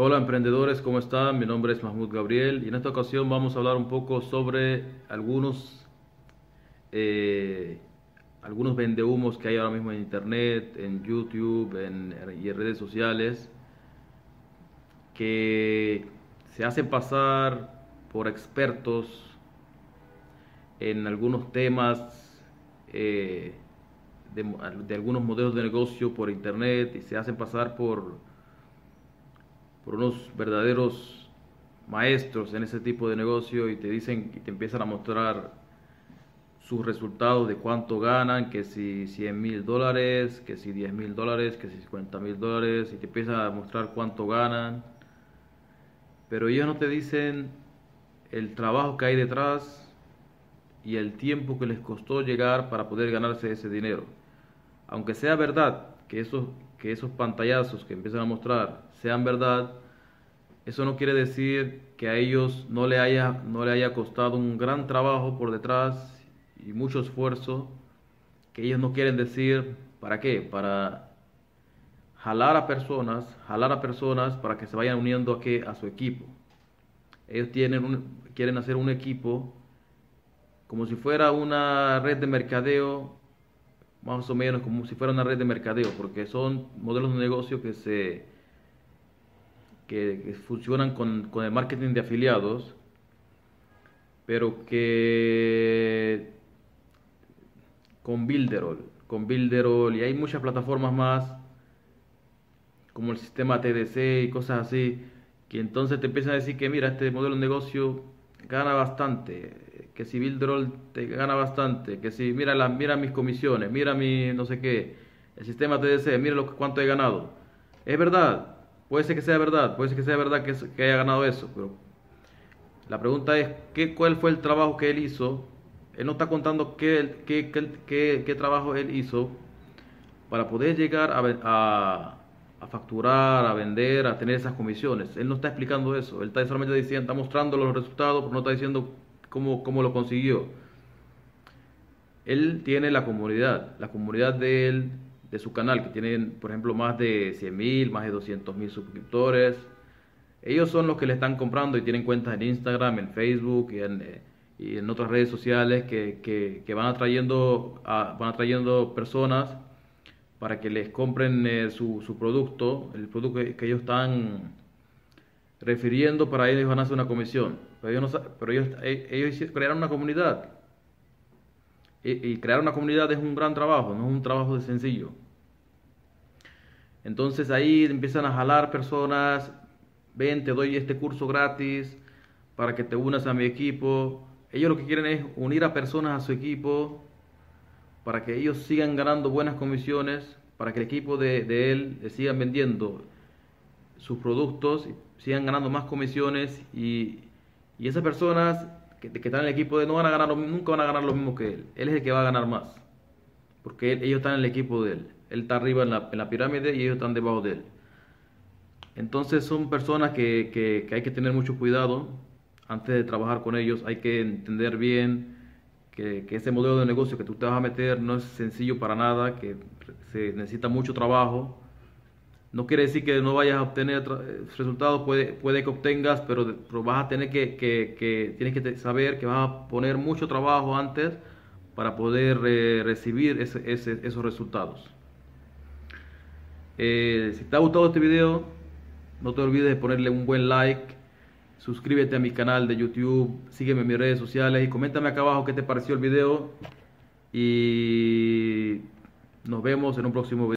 Hola emprendedores, ¿cómo están? Mi nombre es Mahmoud Gabriel y en esta ocasión vamos a hablar un poco sobre algunos, eh, algunos vendehumos que hay ahora mismo en internet, en YouTube y en redes sociales que se hacen pasar por expertos en algunos temas eh, de algunos modelos de negocio por internet y se hacen pasar por por unos verdaderos maestros en ese tipo de negocio y te dicen y te empiezan a mostrar sus resultados de cuánto ganan, que si 100 mil dólares, que si 10 mil dólares, que si 50 mil dólares, y te empiezan a mostrar cuánto ganan. Pero ellos no te dicen el trabajo que hay detrás y el tiempo que les costó llegar para poder ganarse ese dinero. Aunque sea verdad que esos, que esos pantallazos que empiezan a mostrar sean verdad, eso no quiere decir que a ellos no le haya, no le haya costado un gran trabajo por detrás y mucho esfuerzo, que ellos no quieren decir, ¿para qué? Para jalar a personas, jalar a personas para que se vayan uniendo a, qué? a su equipo. Ellos tienen quieren hacer un equipo como si fuera una red de mercadeo, más o menos como si fuera una red de mercadeo, porque son modelos de negocio que se que, funcionan con, con, el marketing de afiliados, pero que con Builderall, con Builderall y hay muchas plataformas más como el sistema TDC y cosas así, que entonces te empiezan a decir que mira, este modelo de negocio gana bastante, que si Builderall te gana bastante, que si mira, la, mira mis comisiones, mira mi no sé qué, el sistema TDC, mira lo, cuánto he ganado. Es verdad, Puede ser que sea verdad, puede ser que sea verdad que, que haya ganado eso, pero la pregunta es, ¿qué, ¿cuál fue el trabajo que él hizo? Él no está contando qué, qué, qué, qué trabajo él hizo para poder llegar a, a, a, facturar, a vender, a tener esas comisiones. Él no está explicando eso, él está solamente diciendo, está mostrando los resultados, pero no está diciendo cómo, cómo lo consiguió. Él tiene la comunidad, la comunidad de él de su canal, que tienen, por ejemplo, más de 100 mil, más de 200 mil suscriptores. Ellos son los que le están comprando y tienen cuentas en Instagram, en Facebook y en, eh, y en otras redes sociales que, que, que van, atrayendo a, van atrayendo personas para que les compren eh, su, su, producto, el producto que, ellos están refiriendo, para ellos van a hacer una comisión. Pero ellos, eh, crearon una comunidad y, crear una comunidad es un gran trabajo, no es un trabajo de sencillo. Entonces ahí empiezan a jalar personas, ven, te doy este curso gratis para que te unas a mi equipo. Ellos lo que quieren es unir a personas a su equipo para que ellos sigan ganando buenas comisiones, para que el equipo de, de él le sigan vendiendo sus productos, sigan ganando más comisiones y, y esas personas que, están en el equipo de no van a ganar, nunca van a ganar lo mismo que él. Él es el que va a ganar más. Porque ellos están en el equipo de él. Él está arriba en la, en la, pirámide y ellos están debajo de él. Entonces son personas que, que, que hay que tener mucho cuidado antes de trabajar con ellos. Hay que entender bien que, que, ese modelo de negocio que tú te vas a meter no es sencillo para nada, que se necesita mucho trabajo no quiere decir que no vayas a obtener eh, resultados, puede, que obtengas, pero, vas a tener que, tienes que saber que vas a poner mucho trabajo antes para poder eh, recibir esos resultados. Eh, si te ha gustado este video, no te olvides de ponerle un buen like, suscríbete a mi canal de YouTube, sígueme en mis redes sociales y coméntame acá abajo qué te pareció el video y nos vemos en un próximo video.